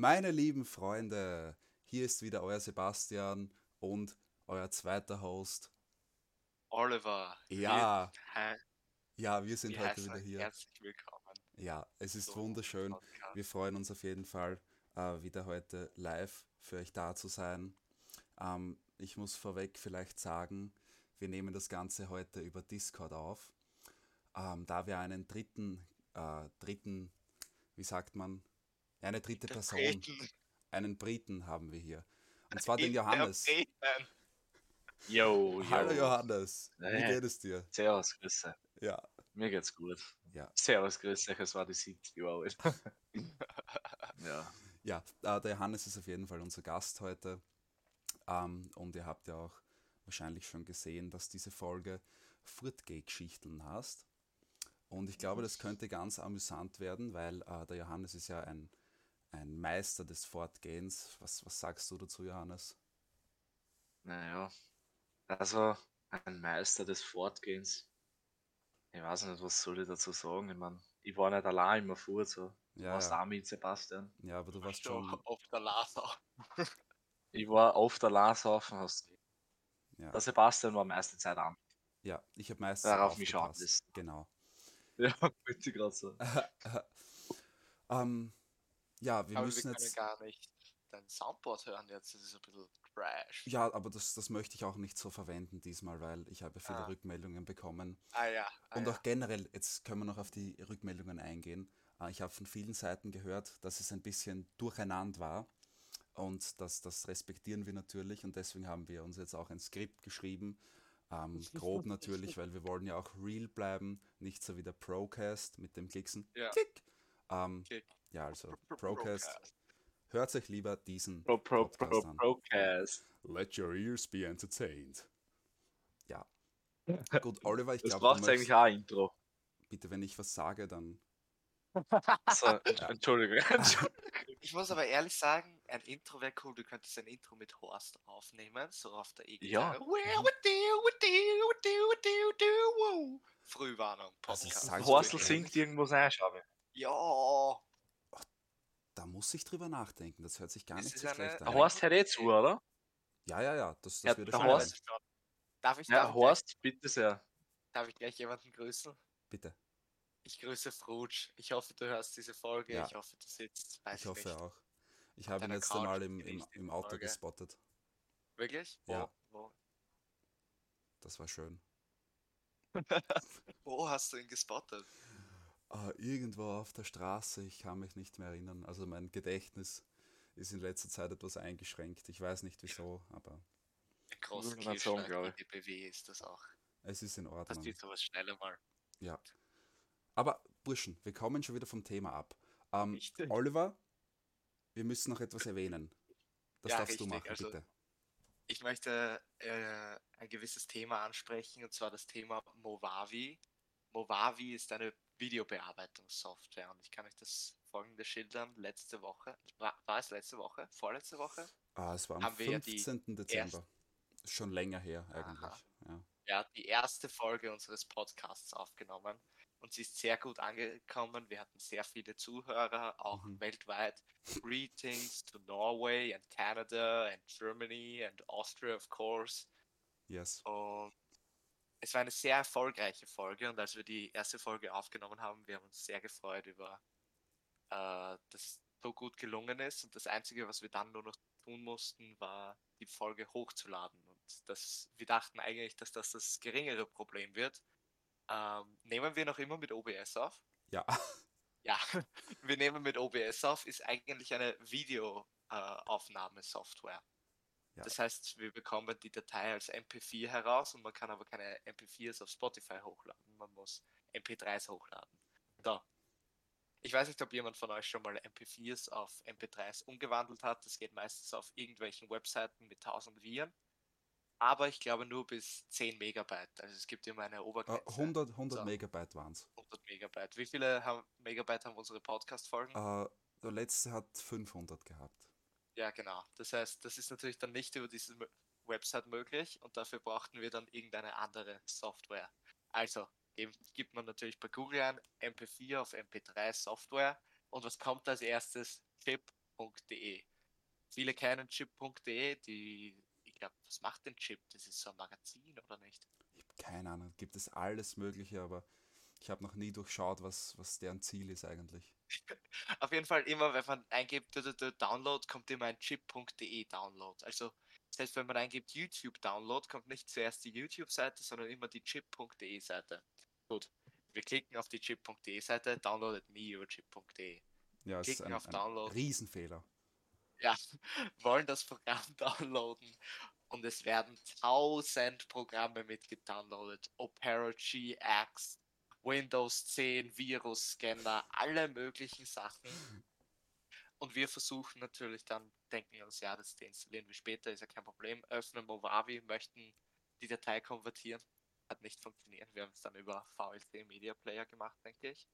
Meine lieben Freunde, hier ist wieder euer Sebastian und euer zweiter Host. Oliver. Ja, Wir, ja, wir sind wir heute wieder hier. herzlich willkommen. Ja, es ist zu wunderschön. Podcast. Wir freuen uns auf jeden Fall, äh, wieder heute live für euch da zu sein. Ähm, ich muss vorweg vielleicht sagen, wir nehmen das Ganze heute über Discord auf, ähm, da wir einen dritten, äh, dritten, wie sagt man, eine dritte Person, Interpreten. einen Briten haben wir hier. Und zwar den Johannes. Yo, yo. Hallo Johannes, wie geht es dir? Servus, grüße. Ja, Mir geht's gut. ja. Servus, grüße, es war die 70 Jahre alt. ja. Ja, äh, der Johannes ist auf jeden Fall unser Gast heute. Ähm, und ihr habt ja auch wahrscheinlich schon gesehen, dass diese Folge Furtgay-Geschichten heißt. Und ich glaube, das könnte ganz amüsant werden, weil äh, der Johannes ist ja ein, ein Meister des Fortgehens. Was, was sagst du dazu, Johannes? Naja. Also, ein Meister des Fortgehens. Ich weiß nicht, was soll ich dazu sagen. Ich mein, ich war nicht allein immer fort, so. Du Ja, warst ja. auch mit, Sebastian. Ja, aber du warst du schon. auf der Laser. Ich war auf der Lasaufen, hast Ja, Der Sebastian war meiste Zeit an. ja ich habe meistens Darauf mich schauen aufgepasst. Genau. Ja, bitte gerade so. ähm, ja, wir Aber wir müssen können jetzt. gar nicht dein Soundboard hören jetzt. Das ist ein bisschen trash. Ja, aber das, das möchte ich auch nicht so verwenden diesmal, weil ich habe viele Ah. Rückmeldungen bekommen. Ah ja. Ah, Und ja. auch generell, jetzt können wir noch auf die Rückmeldungen eingehen. Äh, Ich habe von vielen Seiten gehört, dass es ein bisschen durcheinander war. Und das, das respektieren wir natürlich. Und deswegen haben wir uns jetzt auch ein Skript geschrieben. Ähm, grob natürlich, weil wir wollen ja auch real bleiben. Nicht so wie der Procast mit dem Klicksen. Ja. Klick. Ähm, Klick. Ja, also Pro- Procast. Hört euch lieber diesen Pro, pro, pro, Podcast an. Procast. Let your ears be entertained. Ja. Gut, Oliver, ich Das glaube, braucht du eigentlich auch ein Intro. bitte, wenn ich was sage, dann So, Entschuldigung. Ich muss aber ehrlich sagen, ein Intro wäre cool. Du könntest ein Intro mit Horst aufnehmen, so auf der E-Gitarre. Ja. Frühwarnung, Also Podcast. dir singt ehrlich, irgendwas ein, schau mal. Ja, Da muss ich drüber nachdenken. Das hört sich gar Es nicht ist so eine- schlecht an. Horst hört eh zu, oder? Ja, ja, ja, das, Ja, das würde der schon Horst- darf ich, Ja, Horst, bitte sehr. gleich, darf ich gleich jemanden grüßen? Bitte. Ich grüße Fruj. Ich hoffe, du hörst diese Folge. Ja. Ich hoffe, du sitzt. Weiß Ich hoffe nicht. auch. Ich habe ihn jetzt Couch einmal im, im, im Auto Folge. gespottet. Wirklich? Wo, Ja. wo, Das war schön. wo hast du ihn gespottet? Ah, irgendwo auf der Straße, ich kann mich nicht mehr erinnern. Also mein Gedächtnis ist in letzter Zeit etwas eingeschränkt. Ich weiß nicht wieso, aber Ein großer die BW ist das auch. es ist in Das Ordnung. geht sowas schneller mal. Ja. Aber Burschen, wir kommen schon wieder vom Thema ab. Ähm. Oliver, wir müssen noch etwas erwähnen. Das Ja, darfst du richtig, machen, also- bitte. Ich möchte äh, ein gewisses Thema ansprechen, und zwar das Thema Movavi. Movavi ist eine Videobearbeitungssoftware und ich kann euch das folgende schildern. Letzte Woche, war, war es letzte Woche? Vorletzte Woche? Ah, es war am haben wir ja die 15. Dezember. Ist schon länger her eigentlich. Ja. ja, die erste Folge unseres Podcasts aufgenommen und sie ist sehr gut angekommen. Wir hatten sehr viele Zuhörer, auch Mhm. weltweit. Greetings to Norway and Canada and Germany and Austria, of course. Yes. Und es war eine sehr erfolgreiche Folge und als wir die erste Folge aufgenommen haben, wir haben uns sehr gefreut über, äh, dass es so gut gelungen ist. Und das Einzige, was wir dann nur noch tun mussten, war die Folge hochzuladen. Und das, wir dachten eigentlich, dass das das geringere Problem wird. Ähm, nehmen wir noch immer mit OBS auf? Ja. Ja, wir nehmen mit OBS auf, ist eigentlich eine Videoaufnahmesoftware. Ja. Das heißt, wir bekommen die Datei als MP4 heraus und man kann aber keine MP4s auf Spotify hochladen. Man muss MP3s hochladen. So. Ich weiß nicht, ob jemand von euch schon mal MP4s auf MP3s umgewandelt hat. Das geht meistens auf irgendwelchen Webseiten mit 1000 Viren. Aber ich glaube nur bis 10 Megabyte. Also es gibt immer eine Äh, Obergrenze. 100, 100 So. Megabyte waren es. 100 Megabyte. Wie viele haben, Megabyte haben unsere Podcast-Folgen? Äh, der letzte hat 500 gehabt. Ja, genau. Das heißt, das ist natürlich dann nicht über diese Website möglich und dafür brauchten wir dann irgendeine andere Software. Also geb- gibt man natürlich bei Google ein MP4 auf MP3 Software und was kommt als erstes? Chip chip.de. Viele kennen chip.de, die, ich glaube, was macht denn Chip? Das ist so ein Magazin oder nicht? Ich habe keine Ahnung, gibt es alles Mögliche, aber ich habe noch nie durchschaut, was, was deren Ziel ist eigentlich. Auf jeden Fall immer, wenn man eingibt Download, kommt immer ein chip.de Download. Also selbst wenn man eingibt YouTube Download, kommt nicht zuerst die YouTube-Seite, sondern immer die chip.de Seite. Gut, wir klicken auf die chip.de Seite, downloadet me über chip.de. Ja, es ist Klicken ein, auf ein Download. Riesenfehler. Ja, wollen das Programm downloaden und es werden tausend Programme mitgedownloadet. Opera GX, Windows 10, Virus-Scanner, alle möglichen Sachen. Und wir versuchen natürlich dann, denken wir uns, ja, das deinstallieren wir später, ist ja kein Problem. Öffnen Movavi, möchten die Datei konvertieren. Hat nicht funktioniert. Wir haben es dann über VLC Media Player gemacht, denke ich.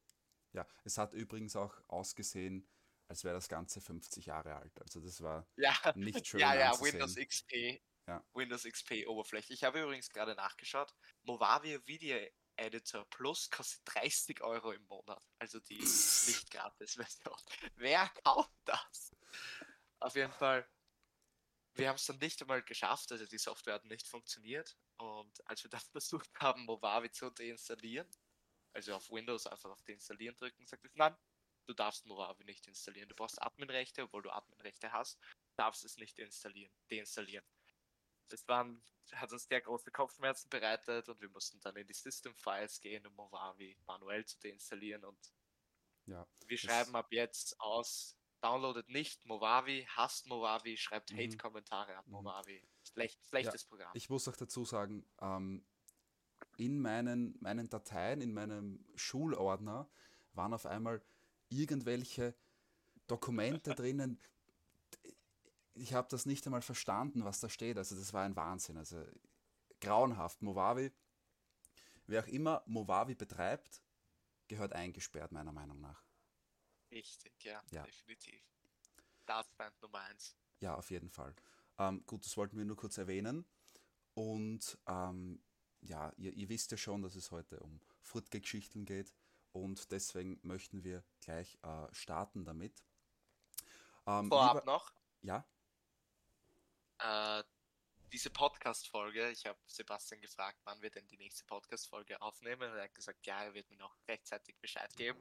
Ja, es hat übrigens auch ausgesehen, als wäre das Ganze 50 Jahre alt. Also das war Ja, nicht schön ja, ja, anzusehen. Windows XP. Ja. Windows XP Oberfläche. Ich habe übrigens gerade nachgeschaut. Movavi Video Editor Plus kostet 30 Euro im Monat. Also die nicht gratis Version. Wer kauft das? Auf jeden Fall. Wir haben es dann nicht einmal geschafft, also die Software hat nicht funktioniert. Und als wir dann versucht haben, Movavi zu deinstallieren, also auf Windows einfach auf Deinstallieren drücken, sagt es, nein, du darfst Movavi nicht installieren. Du brauchst Adminrechte, obwohl du Adminrechte hast, darfst es nicht installieren, deinstallieren. Das waren, hat uns sehr große Kopfschmerzen bereitet und wir mussten dann in die System Files gehen, um Movavi manuell zu deinstallieren und Ja, wir schreiben ab jetzt aus, downloadet nicht Movavi, hasst Movavi, schreibt Mhm. Hate-Kommentare ab Mhm. Movavi. Schlecht, schlechtes Programm. ich muss auch dazu sagen, ähm, in meinen, meinen Dateien, in meinem Schulordner waren auf einmal irgendwelche Dokumente drinnen. Ich habe das nicht einmal verstanden, was da steht. Also das war ein Wahnsinn. Also grauenhaft. Movavi, wer auch immer Movavi betreibt, gehört eingesperrt, meiner Meinung nach. Richtig, ja, Ja. definitiv. Dartfeind Nummer 1. Ja, auf jeden Fall. Ähm, gut, das wollten wir nur kurz erwähnen. Und ähm, ja, ihr, ihr wisst ja schon, dass es heute um Furtge-Geschichten geht. Und deswegen möchten wir gleich äh, starten damit. Ähm, Vorab lieber- noch, ja, äh, diese Podcast-Folge, ich habe Sebastian gefragt, wann wir denn die nächste Podcast-Folge aufnehmen. Und er hat gesagt, ja, er wird mir noch rechtzeitig Bescheid geben.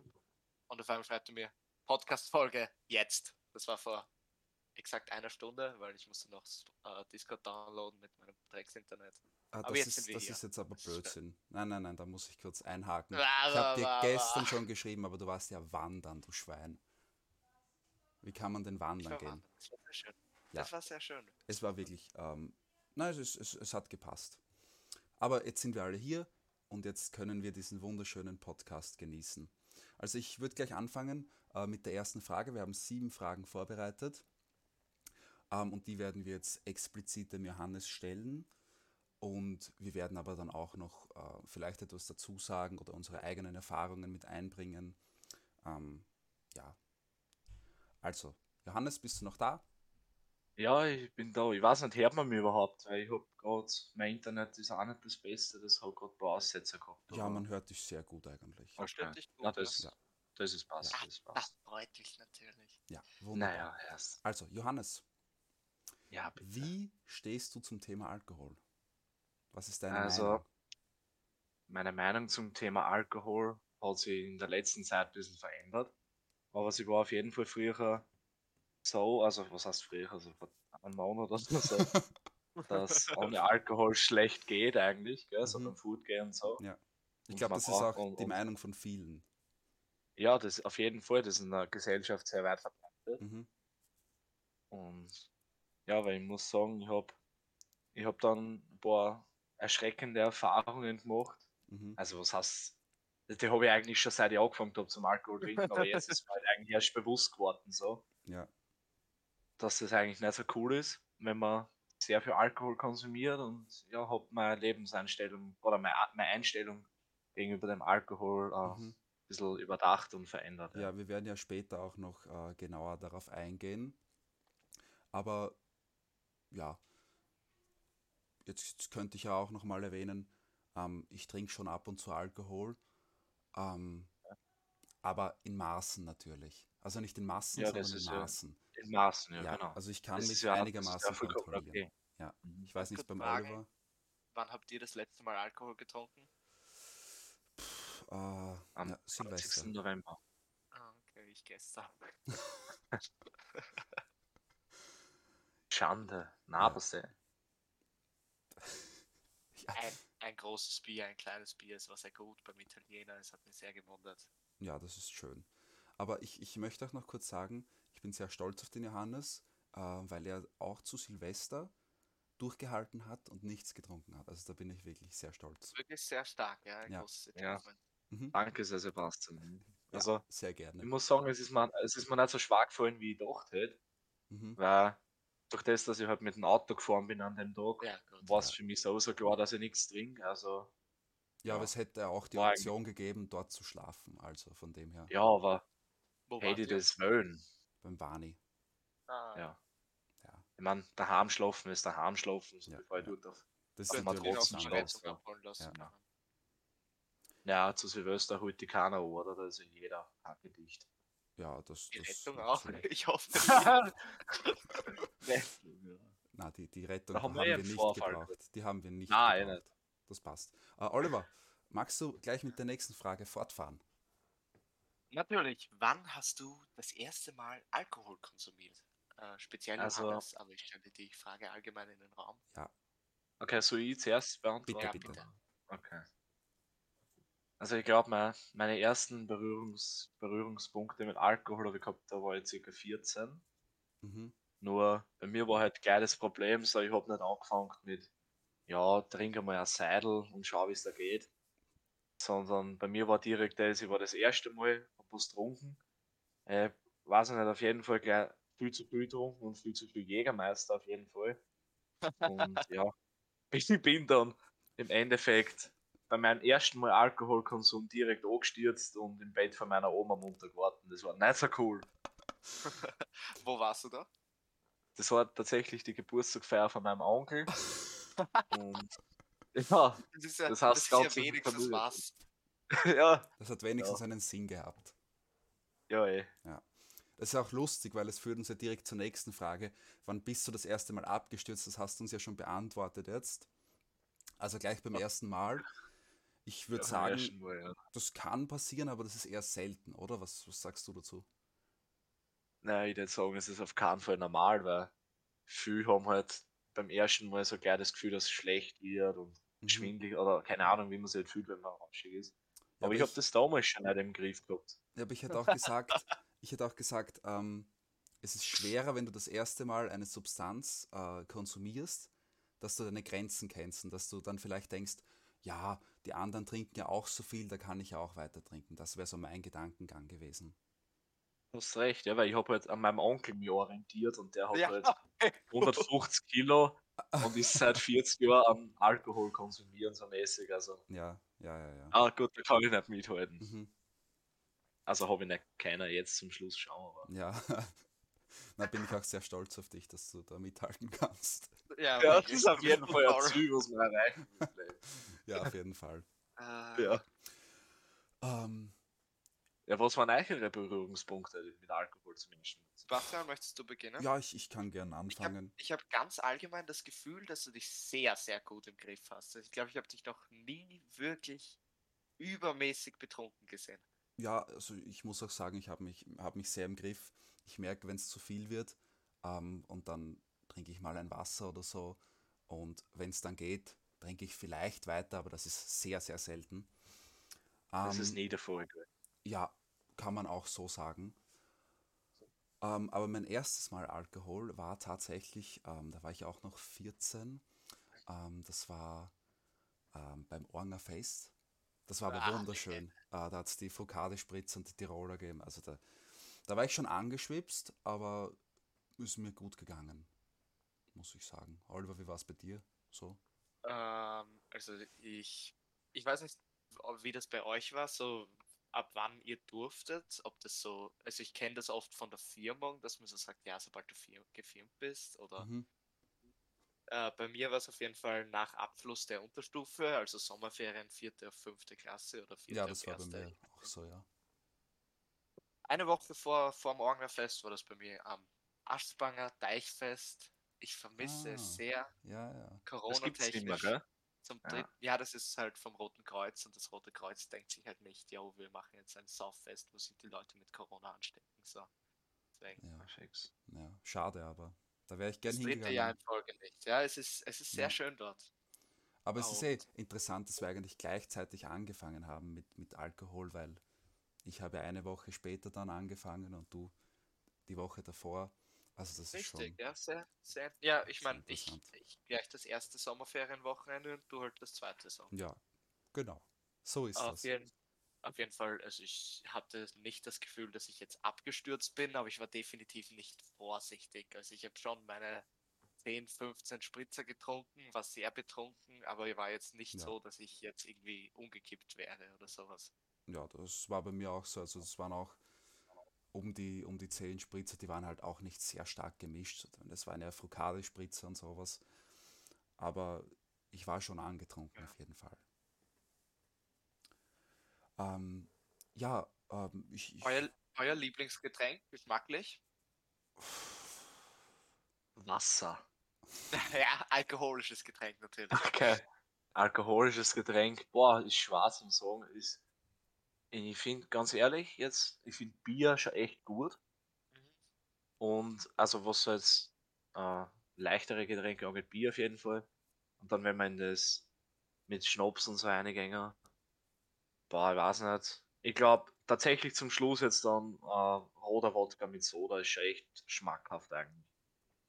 Und auf einmal schreibt er mir, Podcast-Folge jetzt. Das war vor exakt einer Stunde, weil ich musste noch äh, Discord downloaden mit meinem Drecks-Internet. Ah, Aber das, jetzt ist, sind wir das ist jetzt aber. Blödsinn. Nein, nein, nein, da muss ich kurz einhaken. Ich habe dir gestern schon geschrieben, aber du warst ja wandern, du Schwein. Wie kann man denn wandern gehen? wandern. Das war sehr schön. Ja. Das war sehr schön. Es war wirklich, ähm, nein, es, es, es hat gepasst. Aber jetzt sind wir alle hier und jetzt können wir diesen wunderschönen Podcast genießen. Also ich würde gleich anfangen äh, mit der ersten Frage. Wir haben sieben Fragen vorbereitet ähm, und die werden wir jetzt explizit dem Johannes stellen. Und wir werden aber dann auch noch äh, vielleicht etwas dazu sagen oder unsere eigenen Erfahrungen mit einbringen. Ähm, ja. Also, Johannes, bist du noch da? Ja, ich bin da. Ich weiß nicht, hört man mich überhaupt? Weil ich hab gerade, mein Internet ist auch nicht das Beste, das hat gerade ein paar Aussetzer gehabt. Ja, man hört dich sehr gut eigentlich. Okay. Versteht dich gut, Ja, das, ja. das ist passt, Ah, das das freut mich natürlich. Ja, wunderbar. Naja, erst. Also, Johannes, Ja, bitte. wie stehst du zum Thema Alkohol? Was ist deine Also, Meinung? Meine Meinung zum Thema Alkohol hat sich in der letzten Zeit ein bisschen verändert. Aber sie war auf jeden Fall früher so, also was heißt früher, also vor einem Monat oder so, dass ohne Alkohol schlecht geht eigentlich, gell, so Mhm. beim Food gehen und so. Ja. Ich glaube, das ist auch und- die Meinung von vielen. Ja, das auf jeden Fall, das ist in der Gesellschaft sehr weit verbreitet. Mhm. Und ja, weil ich muss sagen, ich habe ich hab dann ein paar erschreckende Erfahrungen gemacht. Mhm. Also was heißt, die habe ich eigentlich schon seit ich angefangen habe zum Alkohol trinken, aber jetzt ist mir halt eigentlich erst bewusst geworden, so, Ja. Dass das eigentlich nicht so cool ist, wenn man sehr viel Alkohol konsumiert und ja, habe meine Lebenseinstellung oder meine, meine Einstellung gegenüber dem Alkohol äh, Mhm. ein bisschen überdacht und verändert. ja, wir werden ja später auch noch äh, genauer darauf eingehen. Aber ja, jetzt, jetzt könnte ich ja auch noch mal erwähnen, ähm, ich trinke schon ab und zu Alkohol, ähm, aber in Maßen natürlich. Also nicht in Massen, Ja, sondern in ist ja- Maßen. In Maßen, ja, Ja, genau. also ich kann Das mich einigermaßen kontrollieren. okay. Ja, Mhm. ich weiß nicht, beim fragen? Oliver. Wann habt ihr das letzte Mal Alkohol getrunken? Äh, Am ja, 20. Silvester. November. Ah, okay, ich gestern. Schande. Nabersee. Ja, Ein, ein großes Bier, ein kleines Bier, es war sehr gut beim Italiener, es hat mich sehr gewundert. ja, das ist schön. Aber ich, ich möchte auch noch kurz sagen, ich bin sehr stolz auf den Johannes, äh, weil er auch zu Silvester durchgehalten hat und nichts getrunken hat. Also da bin ich wirklich sehr stolz. Wirklich sehr stark, ja, ein Ja. großes Ja. Mhm. Danke sehr, Sebastian. Ja, Also, sehr ich gerne. muss sagen, es ist, mir, es ist mir nicht so schwach gefallen, wie ich gedacht hätte, Mhm. weil durch das, dass ich halt mit dem Auto gefahren bin an dem Tag, Ja, war es Ja. für mich sowieso klar, dass ich nichts trinke. Also, Ja, aber ja. es hätte auch die Option gegeben, dort zu schlafen. Also von dem her, ja, aber Wo ich ihr? das wollen. beim Vani. Ah, Ja. Ja. Ich meine, daheim schlafen ist daheim schlafen, so Ja, bevor ich ja. dort auf. Das ist anderes. Rettung ja. abholen lassen. Ja. Ja, zu Silvester holt die keiner oder? Da ist ja jeder hackedicht. Ja, das, Die das Rettung macht auch. Ich hoffe. Na, die, die Rettung haben, haben wir nicht Vorfall gebraucht. Die haben wir nicht Nein, eh gebraucht. Das passt. Äh, Oliver, magst du gleich mit der nächsten Frage fortfahren? Natürlich. Wann hast du das erste Mal Alkohol konsumiert? Äh, speziell Also- Johannes, aber ich stelle die Frage allgemein in den Raum. Okay, so ich zuerst beantworten? Bitte, Ja, bitte. bitte. Okay. Also ich glaube, mein, meine ersten Berührungs, Berührungspunkte mit Alkohol habe ich gehabt, da war ich circa 14. Mhm. Nur bei mir war halt das Problem, so ich habe nicht angefangen mit, ja, trinke mal ein Seidel und schau, wie es da geht. Sondern bei mir war direkt das, ich war das erste Mal, was getrunken. Äh, weiß ich nicht, auf jeden Fall gleich viel zu viel getrunken und viel zu viel Jägermeister auf jeden Fall. Und ja, ich bin dann im Endeffekt bei meinem ersten Mal Alkoholkonsum direkt angestürzt und im Bett von meiner Oma munter gewartet. Das war nicht so cool. Wo warst du da? Das war tatsächlich die Geburtstagsfeier von meinem Onkel. und ja, Das ist ja, Das das heißt, ist ja wenigstens was. ja, Das hat wenigstens einen Sinn gehabt. Ja, eh. Das ist auch lustig, weil es führt uns ja direkt zur nächsten Frage. Wann bist du das erste Mal abgestürzt? Das hast du uns ja schon beantwortet jetzt. Also gleich beim ersten Mal. Ich würde Ja, sagen, Mal, ja. das kann passieren, aber das ist eher selten, oder? Was, was sagst du dazu? Nein, ich würde sagen, es ist auf keinen Fall normal, weil viele haben halt beim ersten Mal so gleich das Gefühl, dass es schlecht wird und Mhm. schwindelig oder keine Ahnung, wie man sich halt fühlt, wenn man rauschig ist. Ja, aber ich habe das damals schon nicht im Griff gehabt. Ja, aber ich hätte auch gesagt, ich hätte auch gesagt, ähm, es ist schwerer, wenn du das erste Mal eine Substanz äh, konsumierst, dass du deine Grenzen kennst und dass du dann vielleicht denkst, ja, die anderen trinken ja auch so viel, da kann ich ja auch weiter trinken. Das wäre so mein Gedankengang gewesen. Du hast recht, ja, weil ich habe halt an meinem Onkel mich orientiert und der hat Ja. halt 150 Kilo und ist seit 40 Jahren am Alkohol konsumieren, so mäßig. Also, Ja, ja, ja, ja. ah gut, da kann ich nicht mithalten. Mhm. Also habe ich nicht keiner jetzt zum Schluss schauen, aber. Ja, da bin ich auch sehr stolz auf dich, dass du da mithalten kannst. Ja, Ja, das ist auf jeden Fall ein. Ziel, was man erreichen will. Ja, auf jeden Fall. Äh, Ja. Ähm, ja, was waren eure Berührungspunkte mit Alkohol zum Menschen? Sebastian, möchtest du beginnen? ja, ich, ich kann gern Ich habe anfangen. hab ganz allgemein das Gefühl, dass du dich sehr, sehr gut im Griff hast. Ich glaube, ich habe dich noch nie wirklich übermäßig betrunken gesehen. Ja, also ich muss auch sagen, ich habe mich, hab mich sehr im Griff. Ich merke, wenn es zu viel wird ähm, und dann trinke ich mal ein Wasser oder so. Und wenn es dann geht, trinke ich vielleicht weiter, aber das ist sehr, sehr selten. Das Ähm, ist nie der Fall. Ja, kann man auch so sagen. Ähm, aber mein erstes Mal Alkohol war tatsächlich, ähm, da war ich auch noch 14. Ähm, das war ähm, beim Ornger Fest. Das war aber Ah, wunderschön. Äh, da hat es die Fokade-Spritz und die Tiroler gegeben. Also da, da war ich schon angeschwipst, aber ist mir gut gegangen, muss ich sagen. Oliver, wie war es bei dir? So? Ähm, also ich, ich weiß nicht, wie das bei euch war, so ab wann ihr durftet, ob das so, also ich kenne das oft von der Firmung, dass man so sagt, ja, sobald du fir gefirmt bist, oder Mhm. Äh, bei mir war es auf jeden Fall nach Abschluss der Unterstufe, also Sommerferien, vierte auf fünfte Klasse oder vierte Ja, auf das war bei erste. mir auch so, ja. Eine Woche vor, vor dem Orgnerfest war das bei mir am Aschbanger Deichfest. Ich vermisse Ah. es sehr. Ja, ja. Corona-technisch. Zum Ja. dritten, ja, das ist halt vom Roten Kreuz und das Rote Kreuz denkt sich halt nicht, ja, wir machen jetzt ein Sauffest, wo sich die Leute mit Corona anstecken. So. Deswegen. Ja, ja. Schade, aber da wäre ich gern Das dritte hingegangen. Jahr in Folge nicht. Ja, es ist, es ist sehr Ja. schön dort. Aber es ist eh interessant, dass wir eigentlich gleichzeitig angefangen haben mit, mit Alkohol, weil ich habe eine Woche später dann angefangen und du die Woche davor. Also das ist Richtig, schon. ja, sehr, sehr. Ja, ich meine, ich, ich gleich das erste Sommerferienwochenende und du halt das zweite so. Ja, genau. So ist Auf das. jeden, auf jeden Fall, also ich hatte nicht das Gefühl, dass ich jetzt abgestürzt bin, aber ich war definitiv nicht vorsichtig. Also ich habe schon meine 10, 15 Spritzer getrunken, war sehr betrunken, aber ich war jetzt nicht Ja. so, dass ich jetzt irgendwie umgekippt wäre oder sowas. Ja, das war bei mir auch so. Also es waren auch um die, um die 10 Spritzer, die waren halt auch nicht sehr stark gemischt. Das waren ja Frucade-Spritzer und sowas. Aber ich war schon angetrunken Ja. auf jeden Fall. Ähm, ja, ähm, ich, ich, Euer, euer Lieblingsgetränk, geschmacklich? Wasser. ja, alkoholisches Getränk natürlich. Okay. Alkoholisches Getränk. Boah, ist schwer zum sagen. Ist, ich finde, ganz ehrlich, jetzt, ich finde Bier schon echt gut. Mhm. Und also was so jetzt äh, leichtere Getränke angeht, Bier auf jeden Fall. Und dann, wenn man das mit Schnaps und so reingänge, boah, ich weiß nicht. Ich glaube, tatsächlich zum Schluss jetzt dann äh, roter Wodka mit Soda ist schon echt schmackhaft eigentlich.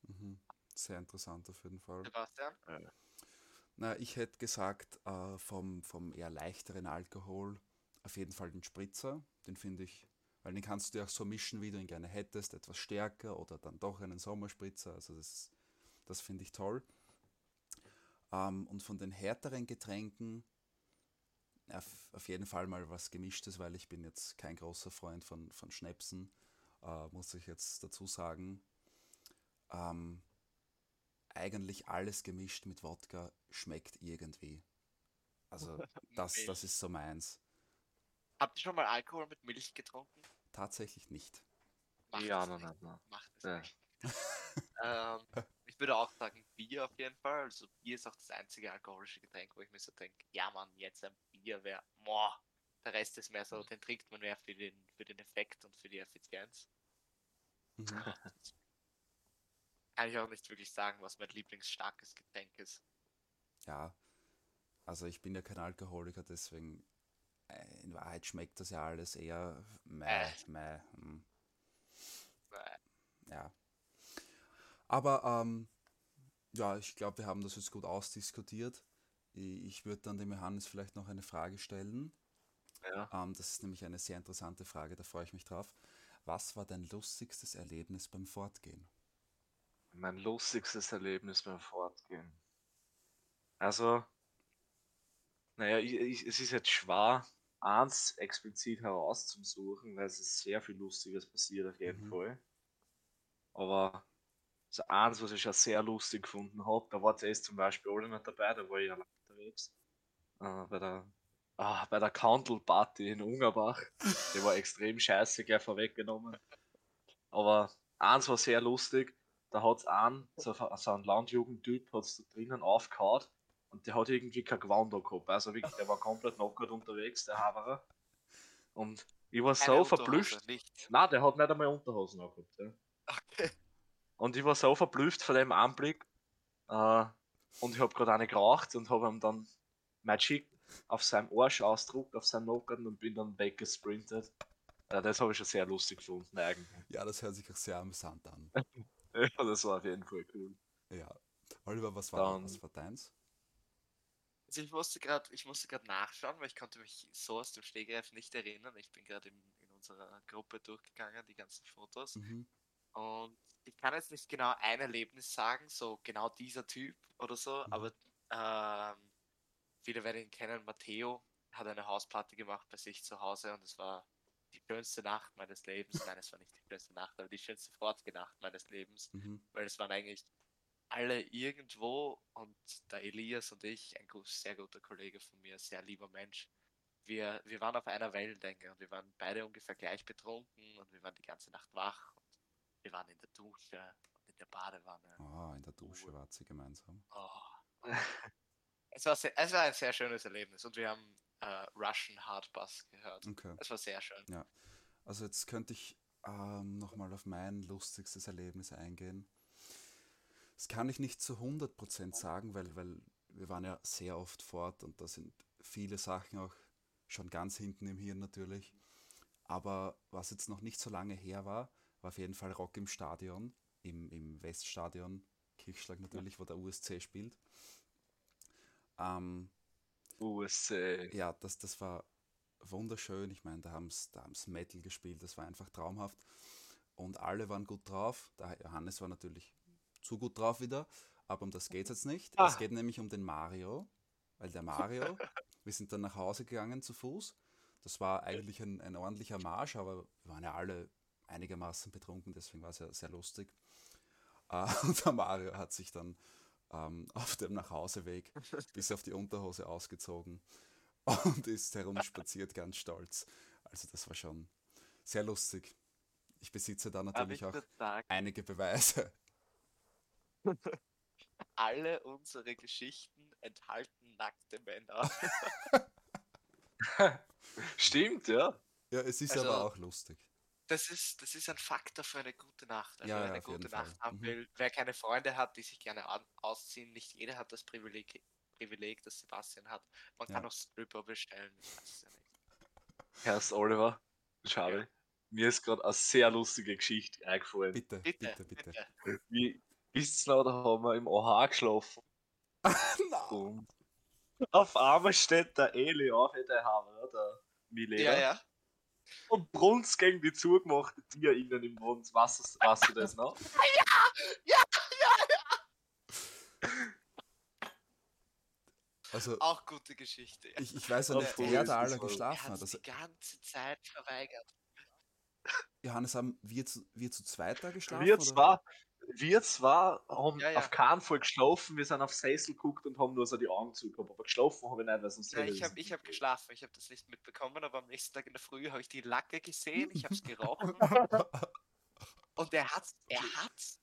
mhm, sehr interessant auf jeden Fall. Sebastian? Na, ich hätte gesagt, äh, vom, vom eher leichteren Alkohol auf jeden Fall den Spritzer. Den finde ich, weil den kannst du ja auch so mischen, wie du ihn gerne hättest, etwas stärker oder dann doch einen Sommerspritzer. Also das, das finde ich toll. Ähm, und von den härteren Getränken auf, auf jeden Fall mal was Gemischtes, weil ich bin jetzt kein großer Freund von, von Schnäpsen, äh, muss ich jetzt dazu sagen. Ähm, eigentlich alles gemischt mit Wodka schmeckt irgendwie. Also das, das ist so meins. Habt ihr schon mal Alkohol mit Milch getrunken? Tatsächlich nicht. Macht ja, nein, nein, nein. Macht es Ja. nicht. ähm, ich würde auch sagen Bier auf jeden Fall. Also Bier ist auch das einzige alkoholische Getränk, wo ich mir so denke, ja Mann, jetzt ein Bier wäre, boah, der Rest ist mehr so, den trinkt man mehr für den, für den Effekt und für die Effizienz. Mhm. Kann ich auch nicht wirklich sagen, was mein lieblingsstarkes Getränk ist. Ja, also ich bin ja kein Alkoholiker, deswegen äh, in Wahrheit schmeckt das ja alles eher meh, Äh. meh. hm, Ja. Aber ähm, ja, ich glaube, wir haben das jetzt gut ausdiskutiert. Ich, würde dann dem Johannes vielleicht noch eine Frage stellen. Ja. Ähm, das ist nämlich eine sehr interessante Frage, da freue ich mich drauf. Was war dein lustigstes Erlebnis beim Fortgehen? Mein lustigstes Erlebnis beim Fortgehen. Also, naja, ich, ich, es ist jetzt schwer, eins explizit herauszusuchen, weil es ist sehr viel Lustiges passiert auf jeden Mhm. Fall. Aber so eins, was ich schon sehr lustig gefunden habe, da war zuerst zum Beispiel alle nicht dabei, da war ich allein unterwegs. Äh, bei der, ah, bei der Countel Party in Ungerbach. Die war extrem scheiße, gleich vorweggenommen. Aber eins war sehr lustig, da hat es einen, so, ein- so ein Landjugendtyp, hat es da drinnen aufgehauen und der hat irgendwie kein Gewand gehabt. Also wirklich, der war komplett nackert unterwegs, der Haberer. Und ich war keine so verblüfft. Nicht. Nein, der hat nicht einmal Unterhosen angehabt. Ja. Okay. Und ich war so verblüfft von dem Anblick. Äh, und ich habe gerade eine geraucht und habe ihm dann mein Chick auf seinem Arsch ausdruckt, auf seinen Nacken und bin dann weggesprintet. Äh, das habe ich schon sehr lustig gefunden, eigentlich. Ja, das hört sich auch sehr amüsant an. Ja, das war auf jeden Fall cool. Ja. Oliver, was war, Dann- was war deins? Also ich musste gerade, ich musste gerade nachschauen, weil ich konnte mich so aus dem Stegreif nicht erinnern. Ich bin gerade in, in unserer Gruppe durchgegangen, die ganzen Fotos. Mhm. Und ich kann jetzt nicht genau ein Erlebnis sagen, so genau dieser Typ oder so, Mhm. aber ähm, viele werden ihn kennen. Matteo hat eine Hausparty gemacht bei sich zu Hause und es war die schönste Nacht meines Lebens. Nein, es war nicht die schönste Nacht, aber die schönste Fortgenacht meines Lebens, Mhm. weil es waren eigentlich alle irgendwo und der Elias und ich, ein sehr guter Kollege von mir, sehr lieber Mensch. Wir, wir waren auf einer Wellenlänge und wir waren beide ungefähr gleich betrunken und wir waren die ganze Nacht wach. Wir waren in der Dusche und in der Badewanne. Ah, in der Dusche wart sie gemeinsam. Oh. es, war sehr, es war ein sehr schönes Erlebnis und wir haben äh, Russian Hard Bass gehört. Okay. Es war sehr schön. Ja. Also jetzt könnte ich ähm, nochmal auf mein lustigstes Erlebnis eingehen. Das kann ich nicht zu 100% sagen, weil, weil wir waren ja sehr oft fort und da sind viele Sachen auch schon ganz hinten im Hirn natürlich. Aber was jetzt noch nicht so lange her war, war auf jeden Fall Rock im Stadion, im, im Weststadion, Kirchschlag natürlich, wo der USC spielt. Ähm, USC. ja, das, das war wunderschön. Ich meine, da haben sie da haben's Metal gespielt, das war einfach traumhaft. Und alle waren gut drauf. Der Johannes war natürlich zu gut drauf wieder, aber um das geht es jetzt nicht. Ah. Es geht nämlich um den Mario, weil der Mario, wir sind dann nach Hause gegangen zu Fuß. Das war eigentlich ein, ein ordentlicher Marsch, aber wir waren ja alle einigermaßen betrunken, deswegen war es ja sehr lustig. Äh, und der Mario hat sich dann ähm, auf dem Nachhauseweg bis auf die Unterhose ausgezogen und ist herumspaziert, ganz stolz. Also das war schon sehr lustig. Ich besitze da natürlich ich auch einige Beweise. alle unsere Geschichten enthalten nackte Männer. Stimmt, ja. Ja, es ist Also- aber auch lustig. Das ist, das ist ein Faktor für eine gute Nacht. Also Ja, wer ja, eine jeden gute Fall. Nacht haben Mhm. will, wer keine Freunde hat, die sich gerne ausziehen, nicht jeder hat das Privileg, Privileg, das Sebastian hat. Man kann Ja. auch Stripper bestellen, ich weiß es ja nicht. Herrst Oliver, schade. Ja. Mir ist gerade eine sehr lustige Geschichte eingefallen. Bitte, Bitte, bitte, bitte. Wie ist noch, da haben wir im OH geschlafen und auf einmal steht der Eli auf, der Hammer, der Milena, Ja, ja. Und brunzt gegen die zugemachte Tür innen im Mund. Was weißt du das noch? also Auch gute Geschichte. Ja. ich, ich weiß ja Ja, nicht, wer da alle geschlafen hat. Also, die ganze Zeit verweigert. Johannes, haben wir zu, wir zu zweit da geschlafen? Wir oder? Wir zwar haben Ja, ja. auf keinen Fall geschlafen, wir sind auf Sessel geguckt und haben nur so die Augen zugehabt, aber geschlafen habe ich nicht, weil sonst Ja, ich habe ich hab geschlafen, ich habe das nicht mitbekommen, aber am nächsten Tag in der Früh habe ich die Lacke gesehen, ich habe es gerochen und er hat er hat's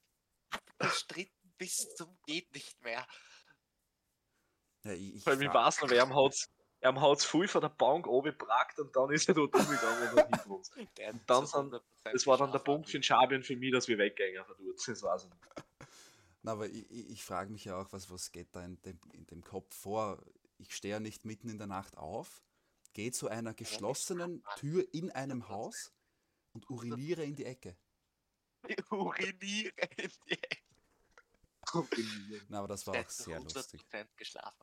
hat bestritten bis zum geht nicht mehr. Ja, ich, ich Weil ich frag- weiß noch, wer am hat's, er hat's viel von der Bank oben gebracht und dann ist er dort umgegangen und hat. Der hat Und dann sind- 100% Das war dann der. Punkt für den Schabi und für mich, dass wir weggehen von dort. Das weiß ich nicht. Na, aber ich, ich, ich frage mich ja auch, was, was geht da in dem, in dem Kopf vor? Ich stehe ja nicht mitten in der Nacht auf, gehe zu einer geschlossenen Tür in einem Haus und uriniere in die Ecke. uriniere in die Ecke. Na, aber das war auch hat sehr lustig. 100% geschlafen.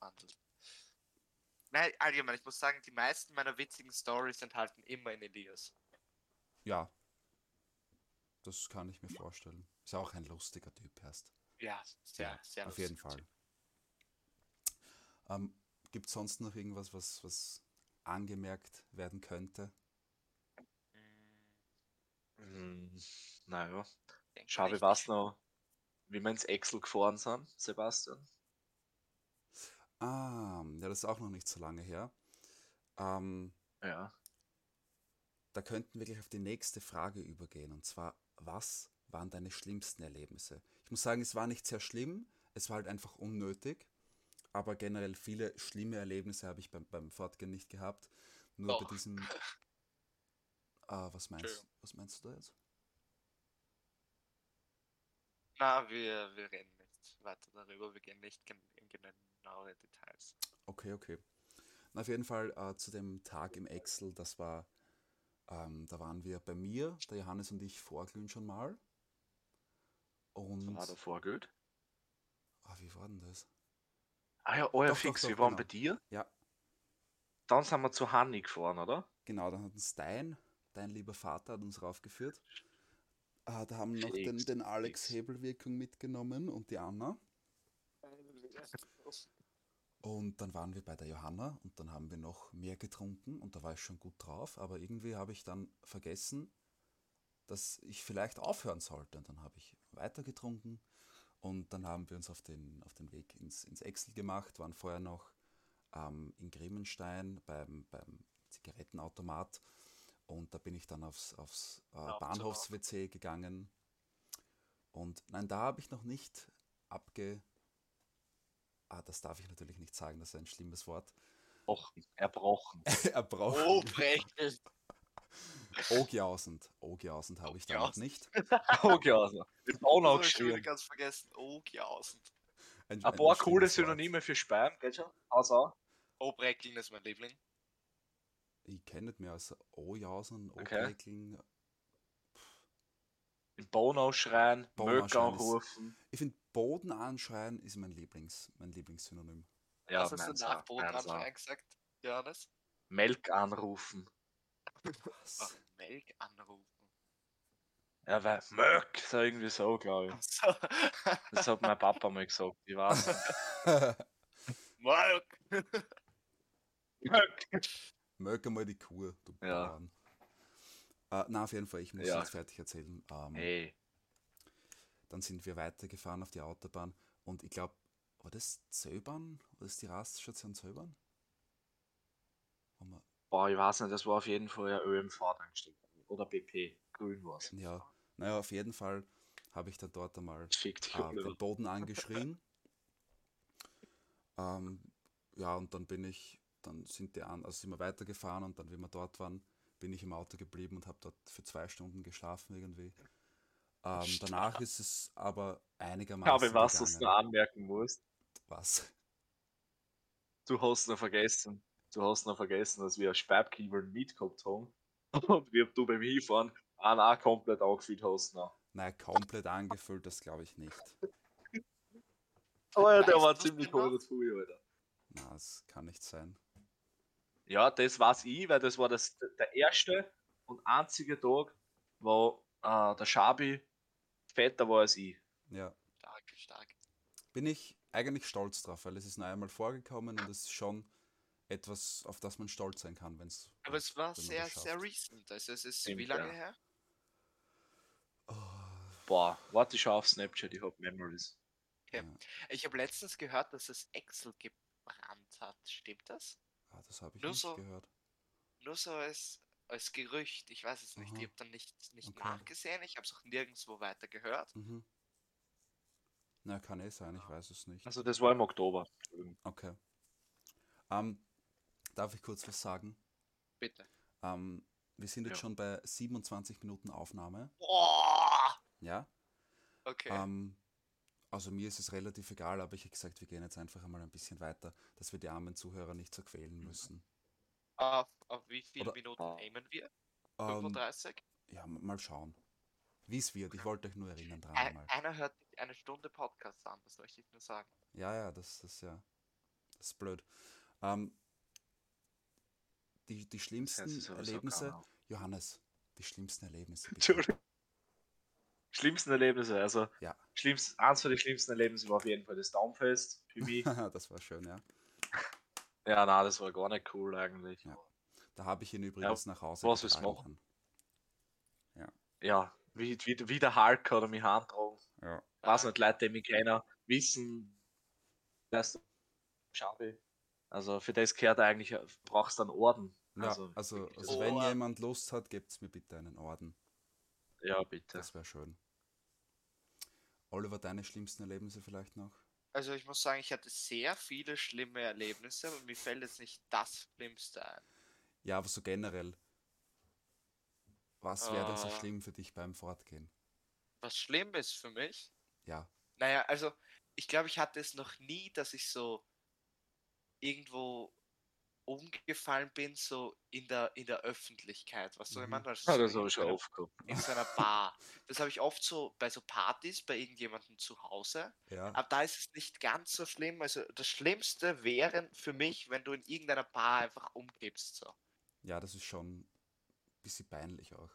Nein, allgemein, ich muss sagen, die meisten meiner witzigen Stories enthalten immer in Elias. Ja, das kann ich mir vorstellen. Ist auch ein lustiger Typ erst. Ja, sehr, Ja, sehr auf jeden. Fall. Ähm, Gibt es sonst noch irgendwas, was, was angemerkt werden könnte? Mm, naja. nicht. weißt du noch, wie wir ins Excel gefahren sind, Sebastian? Ah, ja, das ist auch noch nicht so lange her. Ähm, Ja. da könnten wir gleich auf die nächste Frage übergehen. Und zwar, was waren deine schlimmsten Erlebnisse? Ich muss sagen, es war nicht sehr schlimm, es war halt einfach unnötig. Aber generell viele schlimme Erlebnisse habe ich beim, beim Fortgehen nicht gehabt. Nur Doch. bei diesem. Ah, was meinst, was meinst du da jetzt? Na, wir, wir reden nicht weiter darüber, wir gehen nicht gen in genauere Details. Okay, okay. Na, auf jeden Fall äh, zu dem Tag im Excel, das war, ähm, da waren wir bei mir, der Johannes und ich vorglühen schon mal. Und, War davor gut. ah, wie war denn das? Ah ja, euer Doch, doch, Fix, doch, wir waren genau. bei dir. Ja, Dann sind wir zu Hanni gefahren, oder? genau, dann hat uns dein, dein lieber Vater hat uns raufgeführt. Äh, da haben wir noch den, den Alex. Hebelwirkung mitgenommen und die Anna. Und dann waren wir bei der Johanna und dann haben wir noch mehr getrunken und da war ich schon gut drauf, aber irgendwie habe ich dann vergessen, dass ich vielleicht aufhören sollte. Und dann habe ich weiter getrunken und dann haben wir uns auf den, auf den Weg ins, ins Excel gemacht, waren vorher noch ähm, in Grimmenstein beim, beim Zigarettenautomat. Und da bin ich dann aufs, aufs äh, Bahnhofs-WC gegangen. Und nein, da habe ich noch nicht abge... Ah, das darf ich natürlich nicht sagen, das ist ein schlimmes Wort. Erbrochen. Erbrochen. Erbrochen. Oh, Brechel. Ogjausend. Ogjausend habe ich da noch nicht. Hab ich schon wieder aufgeschrieben. ganz vergessen. Oh, Jausend. Ein, Ein ein paar coole. Synonyme für Sperm, geht schon? Also, Oh, Breckeln ist mein Liebling. Ich kenne nicht mehr als Ojausen, Okay. Im Möck ist- anrufen. Ich finde, Boden anschreien ist mein Lieblings, mein Lieblingssynonym. Ja, Was hast du nach Boden anfangen gesagt, Johannes? Melk anrufen. Was? Ach, Melk anrufen. Ja, weil Möck, so irgendwie so, glaube ich. So. Das hat mein Papa mal gesagt. Ich weiß. Melk. Möck. Möge mal die Kur, du Ja. Bauern. Äh, na, auf jeden Fall, ich muss Ja. jetzt fertig erzählen. Ähm, Hey, Dann sind wir weitergefahren auf die Autobahn und ich glaube, war das Zöbern? War das die Raststation Zöbern? Boah, ich weiß nicht, das war auf jeden Fall ein ÖMV-Tankstelle. Oder BP. Grün war es. Ja, naja, auf jeden Fall habe ich dann dort einmal äh, den Boden angeschrien. ähm, ja, und dann bin ich, dann sind die an, also sind wir weitergefahren und dann, wie wir dort waren, bin ich im Auto geblieben und habe dort für zwei Stunden geschlafen irgendwie. Ähm, danach ist es aber einigermaßen. Aber was du noch anmerken musst, Was? du hast noch vergessen, du hast noch vergessen, dass wir Speibkieber mitgehabt haben. Und wir du beim Hinfahren einen auch komplett angefüllt hast. Noch. Nein, komplett angefüllt, das glaube ich nicht. Oh ja, der Weißt war ziemlich noch? cool früh, Alter. Na, das kann nicht sein. Ja, das weiß ich, weil das war das, der erste und einzige Tag, wo äh, der Schabi fetter war als ich. Ja, Stark, stark. bin ich eigentlich stolz drauf, weil es ist nur einmal vorgekommen und es ist schon etwas, auf das man stolz sein kann, wenn es. Aber es war sehr, sehr recent. Also es ist Stimmt, wie lange ja. her? Oh, Boah, warte ich schon auf Snapchat, ich hab Memories. Okay. Ich habe letztens gehört, dass es Excel gebrannt hat. Stimmt das? Ah, das habe ich Nur nicht so- gehört. Nur so als, als Gerücht. Ich weiß es nicht. Aha. Ich habe dann nicht, nicht Okay. nachgesehen. Ich habe es auch nirgendwo weiter gehört. Mhm. Na, kann eh sein, ich weiß es nicht. Also das war im Oktober. Okay. Ähm, darf ich kurz was sagen? Bitte. Ähm, wir sind jetzt Ja. schon bei 27 Minuten Aufnahme. Boah! Ja. Okay. Ähm, also mir ist es relativ egal, aber ich habe gesagt, wir gehen jetzt einfach einmal ein bisschen weiter, dass wir die armen Zuhörer nicht so quälen müssen. auf, auf wie viele oder- Minuten aimen wir? Ähm, 35? ja, m- mal schauen. Wie es wird. Ich wollte euch nur erinnern dran. Ein, Mal. einer hört eine Stunde Podcast an, das möchte ich nur sagen. Ja, ja, das, das ja. Das ist blöd. Ähm, die, die schlimmsten Erlebnisse. Johannes, die schlimmsten Erlebnisse. Bitte. Entschuldigung. Schlimmsten Erlebnisse, also Ja. schlimmst, eins von den schlimmsten Erlebnissen war auf jeden Fall das mich. das war schön, ja. ja, na, das war gar nicht cool eigentlich. Ja. Da habe ich ihn übrigens nach Hause was getragen. machen? Ja, wie, wie, wie der Hulk hat er mich heimgetragen. Ja. weiß nicht, Leute, die mich kennen, wissen, dass du Schabi. Also für das gehört eigentlich, brauchst du einen Orden. Ja, Also, also, also wenn jemand Lust hat, gebt mir bitte einen Orden. ja, bitte. Das wäre schön. Oliver, deine schlimmsten Erlebnisse vielleicht noch? Also ich muss sagen, ich hatte sehr viele schlimme Erlebnisse, aber mir fällt jetzt nicht das Schlimmste ein. Ja, aber so generell. Was wäre denn so Ah. schlimm für dich beim Fortgehen? Was schlimm ist für mich, Ja. naja, also ich glaube, ich hatte es noch nie, dass ich so irgendwo umgefallen bin, so in der, in der Öffentlichkeit. Was soll ich Mhm. meine? Also Ja, so das in habe ich gehabt. in so einer Bar. Das habe ich oft so bei so Partys bei irgendjemandem zu Hause. Ja. Aber da ist es nicht ganz so schlimm. Also das Schlimmste wäre für mich, wenn du in irgendeiner Bar einfach umkippst. So. Ja, das ist schon ein bisschen peinlich auch.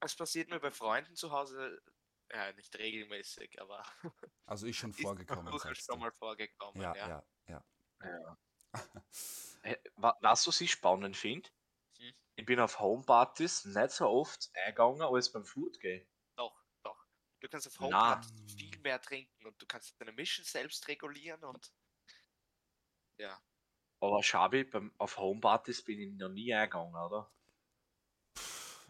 Das passiert mir bei Freunden zu Hause, ja, nicht regelmäßig, aber Also ist schon ist vorgekommen. sagst schon mal vorgekommen. ja, Ja, ja, ja. Wa- Was was ich spannend finde, Hm. ich bin auf Homepartys nicht so oft eingegangen als beim Foodgame. Doch, doch. Du kannst auf. Homepartys viel mehr trinken und du kannst deine Mission selbst regulieren und ja. Aber Schabi, beim, auf Homepartys bin ich noch nie eingegangen, oder?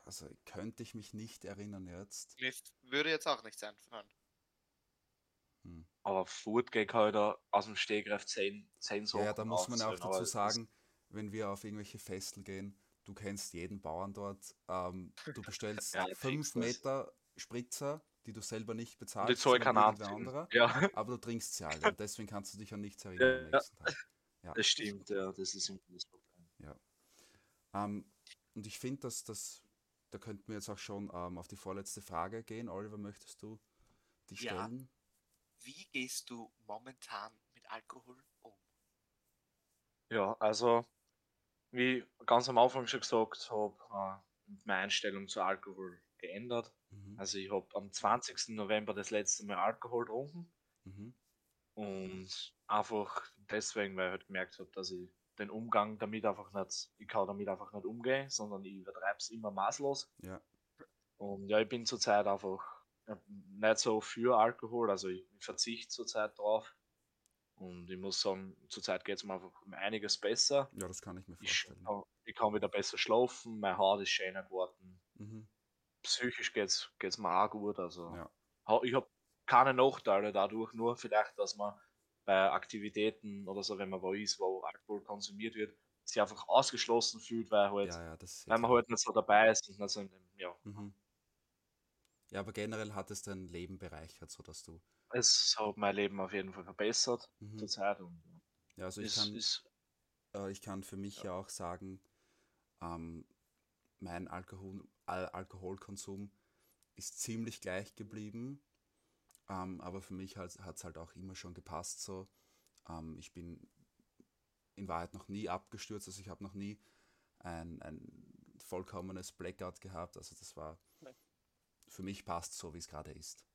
Also könnte ich mich nicht erinnern jetzt. Mir würde jetzt auch nichts einfallen. Aber kann ich da aus dem Stegreif 10, 10 Ja, ja, da muss man auch dazu sagen, wenn wir auf irgendwelche Festel gehen, du kennst jeden Bauern dort, ähm, du bestellst Ja, fünf trinkst das. Meter Spritzer, die du selber nicht Und die bezahlst, Zoll kann anderer, Ja, aber du trinkst sie alle und deswegen kannst du dich an nichts erinnern am Ja. nächsten Tag. Ja. das stimmt, ja, das ist immer das Problem. Ähm, und ich finde, dass das, da könnten wir jetzt auch schon ähm, auf die vorletzte Frage gehen. Oliver, möchtest du die Ja. stellen? Wie gehst du momentan mit Alkohol um? Ja, also, wie ganz am Anfang schon gesagt habe, äh, meine Einstellung zu Alkohol geändert. Mhm. Also ich habe am 20. November das letzte Mal Alkohol getrunken Mhm. und einfach deswegen, weil ich halt gemerkt habe, dass ich den Umgang damit einfach nicht, ich kann damit einfach nicht umgehen, sondern ich übertreibe es immer maßlos. Ja. Und ja, ich bin zurzeit einfach nicht so für Alkohol, also ich, ich verzichte zurzeit drauf. Und ich muss sagen, zurzeit geht es mir einfach um einiges besser. ja, das kann ich mir Ich, vorstellen. kann- ich kann wieder besser schlafen, mein Haut ist schöner geworden. Mhm. Psychisch geht es mir auch gut. Also Ja. ich habe keine Nachteile dadurch, nur vielleicht, dass man bei Aktivitäten oder so, wenn man wo ist, wo Alkohol konsumiert wird, sich einfach ausgeschlossen fühlt, weil, halt, ja, ja, weil man halt nicht so dabei ist und nicht so in dem, ja. Mhm. Ja, aber generell hat es dein Leben bereichert, sodass du. Es hat mein Leben auf jeden Fall verbessert Mhm. zurzeit und Ja, also ich ist, kann, ist äh, ich kann für mich ja, auch sagen, ähm, mein Alkohol, Al Alkoholkonsum ist ziemlich gleich geblieben. Ähm, aber für mich hat es halt auch immer schon gepasst so. Ähm, ich bin in Wahrheit noch nie abgestürzt, also ich habe noch nie ein, ein vollkommenes Blackout gehabt. Also das war. Für mich passt so, wie es gerade ist.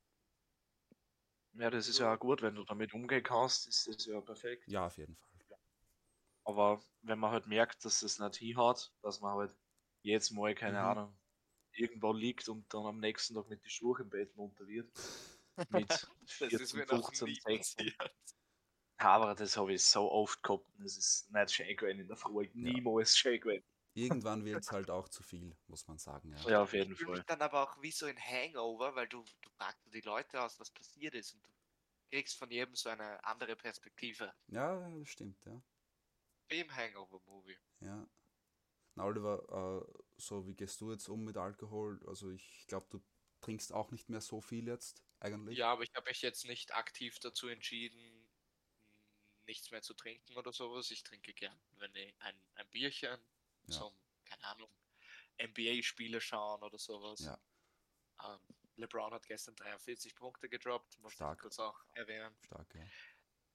ja, das ist ja auch gut, wenn du damit umgehen kannst, ist das ja perfekt. Ja, auf jeden Fall. Aber wenn man halt merkt, dass es nicht hinhaut, dass man halt jedes Mal, keine Mhm. Ahnung, irgendwo liegt und dann am nächsten Tag mit die Schuhe im Bett munter wird. Mit Das ist 14, mir noch 15, nie 16. passiert. Aber das habe ich so oft gehabt und es ist nicht schön gewesen in der Früh. Niemals schön gewesen. Irgendwann wird es halt auch zu viel, muss man sagen. Ja. Ja, auf jeden Ich fühle Fall. mich dann aber auch wie so ein Hangover, weil du, du fragst die Leute aus, was passiert ist und du kriegst von jedem so eine andere Perspektive. Ja, das stimmt, ja. Wie im Hangover-Movie. ja. Na, Oliver, äh, so wie gehst du jetzt um mit Alkohol? Also ich glaube, du trinkst auch nicht mehr so viel jetzt, eigentlich. Ja, aber ich habe mich jetzt nicht aktiv dazu entschieden, nichts mehr zu trinken oder sowas. Ich trinke gern wenn ich ein, ein Bierchen Ja. zum, keine Ahnung, NBA-Spiele schauen oder sowas. Ja. Ähm, LeBron hat gestern 43 Punkte gedroppt, muss ich kurz auch erwähnen. Stark, ja.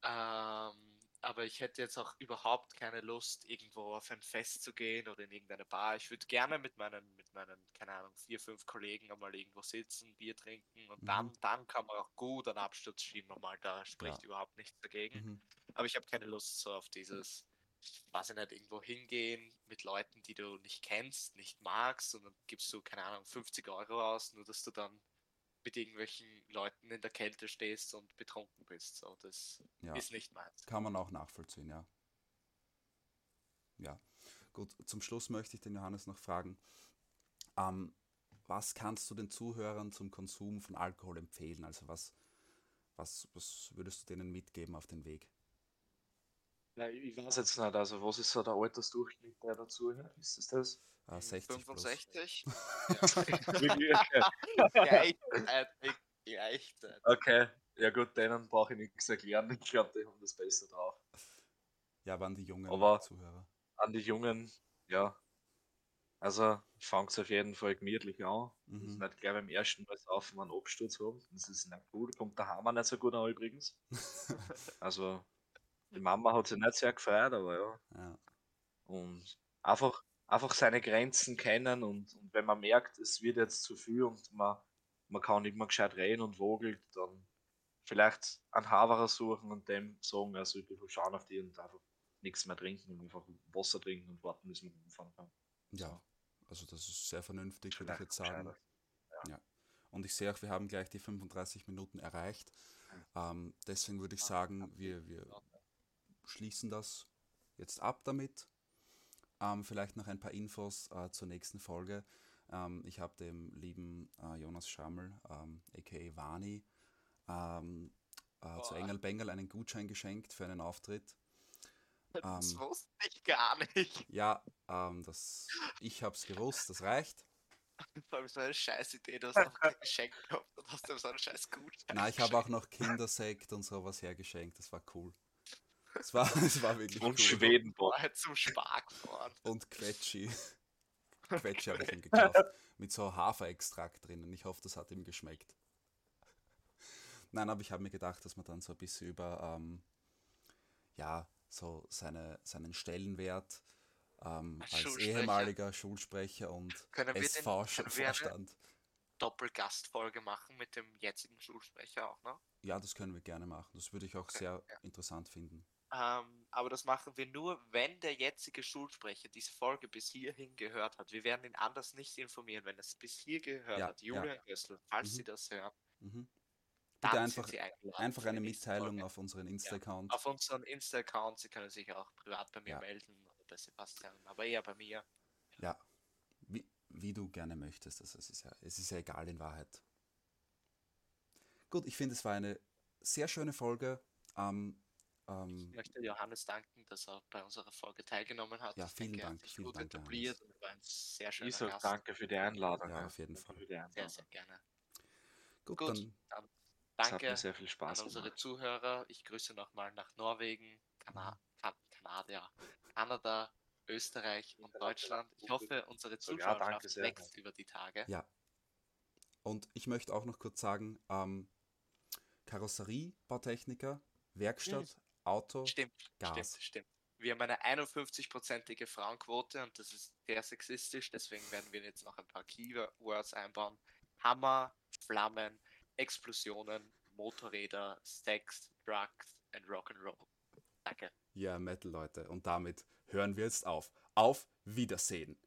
Ähm, aber ich hätte jetzt auch überhaupt keine Lust, irgendwo auf ein Fest zu gehen oder in irgendeine Bar. Ich würde gerne mit meinen, mit meinen, keine Ahnung, vier, fünf Kollegen einmal irgendwo sitzen, Bier trinken und Mhm. dann, dann kann man auch gut einen Absturz schieben, normal, da spricht Ja. überhaupt nichts dagegen. Mhm. Aber ich habe keine Lust so auf dieses, weiß ich nicht, irgendwo hingehen mit Leuten, die du nicht kennst, nicht magst und dann gibst du, keine Ahnung, 50 Euro aus, nur dass du dann mit irgendwelchen Leuten in der Kälte stehst und betrunken bist. So, das Ja, ist nicht meins. kann man auch nachvollziehen, ja. Ja, gut, zum Schluss möchte ich den Johannes noch fragen, ähm, was kannst du den Zuhörern zum Konsum von Alkohol empfehlen? Also was, was, was würdest du denen mitgeben auf den Weg? Ja, ich weiß jetzt nicht, also was ist so der Altersdurchschnitt, der dazu hört? Ist es das? Äh, 60 plus. 65? Wirklich? Okay. Gleichzeitig, gleichzeitig. okay, ja gut, denen brauche ich nichts erklären. Ich glaube, die haben das besser drauf. Ja, waren die jungen Aber- Zuhörer. An die Jungen, ja. Also, fangt auf jeden Fall gemütlich an. Mhm. Und nicht gleich beim ersten Mal saufen einen Absturz haben. Das ist nicht gut. Kommt daheim auch nicht so gut an übrigens. Also, die Mama hat sich nicht sehr gefreut, aber ja. Ja, Und einfach, einfach seine Grenzen kennen und, und wenn man merkt, es wird jetzt zu viel und man, man kann nicht mehr gescheit reden und wogelt, dann vielleicht einen Haverer suchen und dem sagen, er soll ein bisschen schauen auf die und einfach nichts mehr trinken und einfach Wasser trinken und warten, bis man umfahren kann. ja, also das ist sehr vernünftig, würde ich jetzt sagen. gescheiter. Und ich sehe auch, wir haben gleich die 35 Minuten erreicht. Ähm, deswegen würde ich sagen, wir, wir schließen das jetzt ab damit. Ähm, vielleicht noch ein paar Infos äh, zur nächsten Folge. Ähm, ich habe dem lieben äh, Jonas Schammel, ähm, aka Vani, ähm, äh, zu. Engel Bengel einen Gutschein geschenkt für einen Auftritt. Das Ähm, wusste ich gar nicht. Ja, ähm, das, ich habe es gewusst, das reicht. Vor allem so eine scheiß Idee, du hast noch kein Geschenk gehabt und hast ihm so einen scheiß Gutschein. Na, ich habe auch noch Kindersekt und sowas hergeschenkt, das war cool. Es war, es war wirklich Und cool. Schwedenbock. War halt zum Spar gefahren. Und Quetschi. Quetschi habe ich ihm gekauft. Mit so Haferextrakt drinnen. Ich hoffe, das hat ihm geschmeckt. Nein, aber ich habe mir gedacht, dass man dann so ein bisschen über, ähm, ja, so seine, seinen Stellenwert ähm, Als ehemaliger Schulsprecher und SV-Vorstand. Doppelgastfolge machen mit dem jetzigen Schulsprecher auch noch. Ja, das können wir gerne machen. Das würde ich auch Okay, sehr ja. interessant finden. Ähm, aber das machen wir nur, wenn der jetzige Schulsprecher diese Folge bis hierhin gehört hat. Wir werden ihn anders nicht informieren, wenn er es bis hier gehört Ja, hat. ja. Julian Gössel, falls Mhm. Sie das hören, Mhm. dann Bitte einfach, einfach eine Mitteilung auf unseren Insta-Account. Auf unseren Insta-Account, Sie können sich auch privat bei mir Ja. melden oder bei Sebastian, aber eher bei mir. Ja, wie, wie du gerne möchtest. Also es, ist ja, es ist ja egal in Wahrheit. Gut, ich finde, es war eine sehr schöne Folge. Ähm, Ich ähm, möchte Johannes danken, dass er bei unserer Folge teilgenommen hat. Ja, Ich vielen denke, er hat Dank, sich vielen gut Dank, etabliert und war ein sehr schöner Ich sag Gast. danke für die Einladung. Ja, auf jeden Danke Fall. Für die Sehr, Einladung. sehr gerne. gut, Gut, dann dann danke mir sehr viel Spaß an unsere gemacht. Zuhörer. Ich grüße nochmal nach Norwegen, Kana kan Kanada, Kanada, Österreich und Deutschland. Ich hoffe, unsere ja, Zuschauerschaft sehr. wächst über die Tage. Ja. Und ich möchte auch noch kurz sagen, ähm, Karosserie, Bautechniker, Werkstatt, Auto, Stimmt, Gas. stimmt, stimmt. Wir haben eine 51-prozentige Frauenquote und das ist sehr sexistisch, deswegen werden wir jetzt noch ein paar Keywords einbauen. Hammer, Flammen, Explosionen, Motorräder, Sex, Drugs and Rock'n'Roll. Danke. ja, Metal, Leute. Und damit hören wir jetzt auf. Auf Wiedersehen.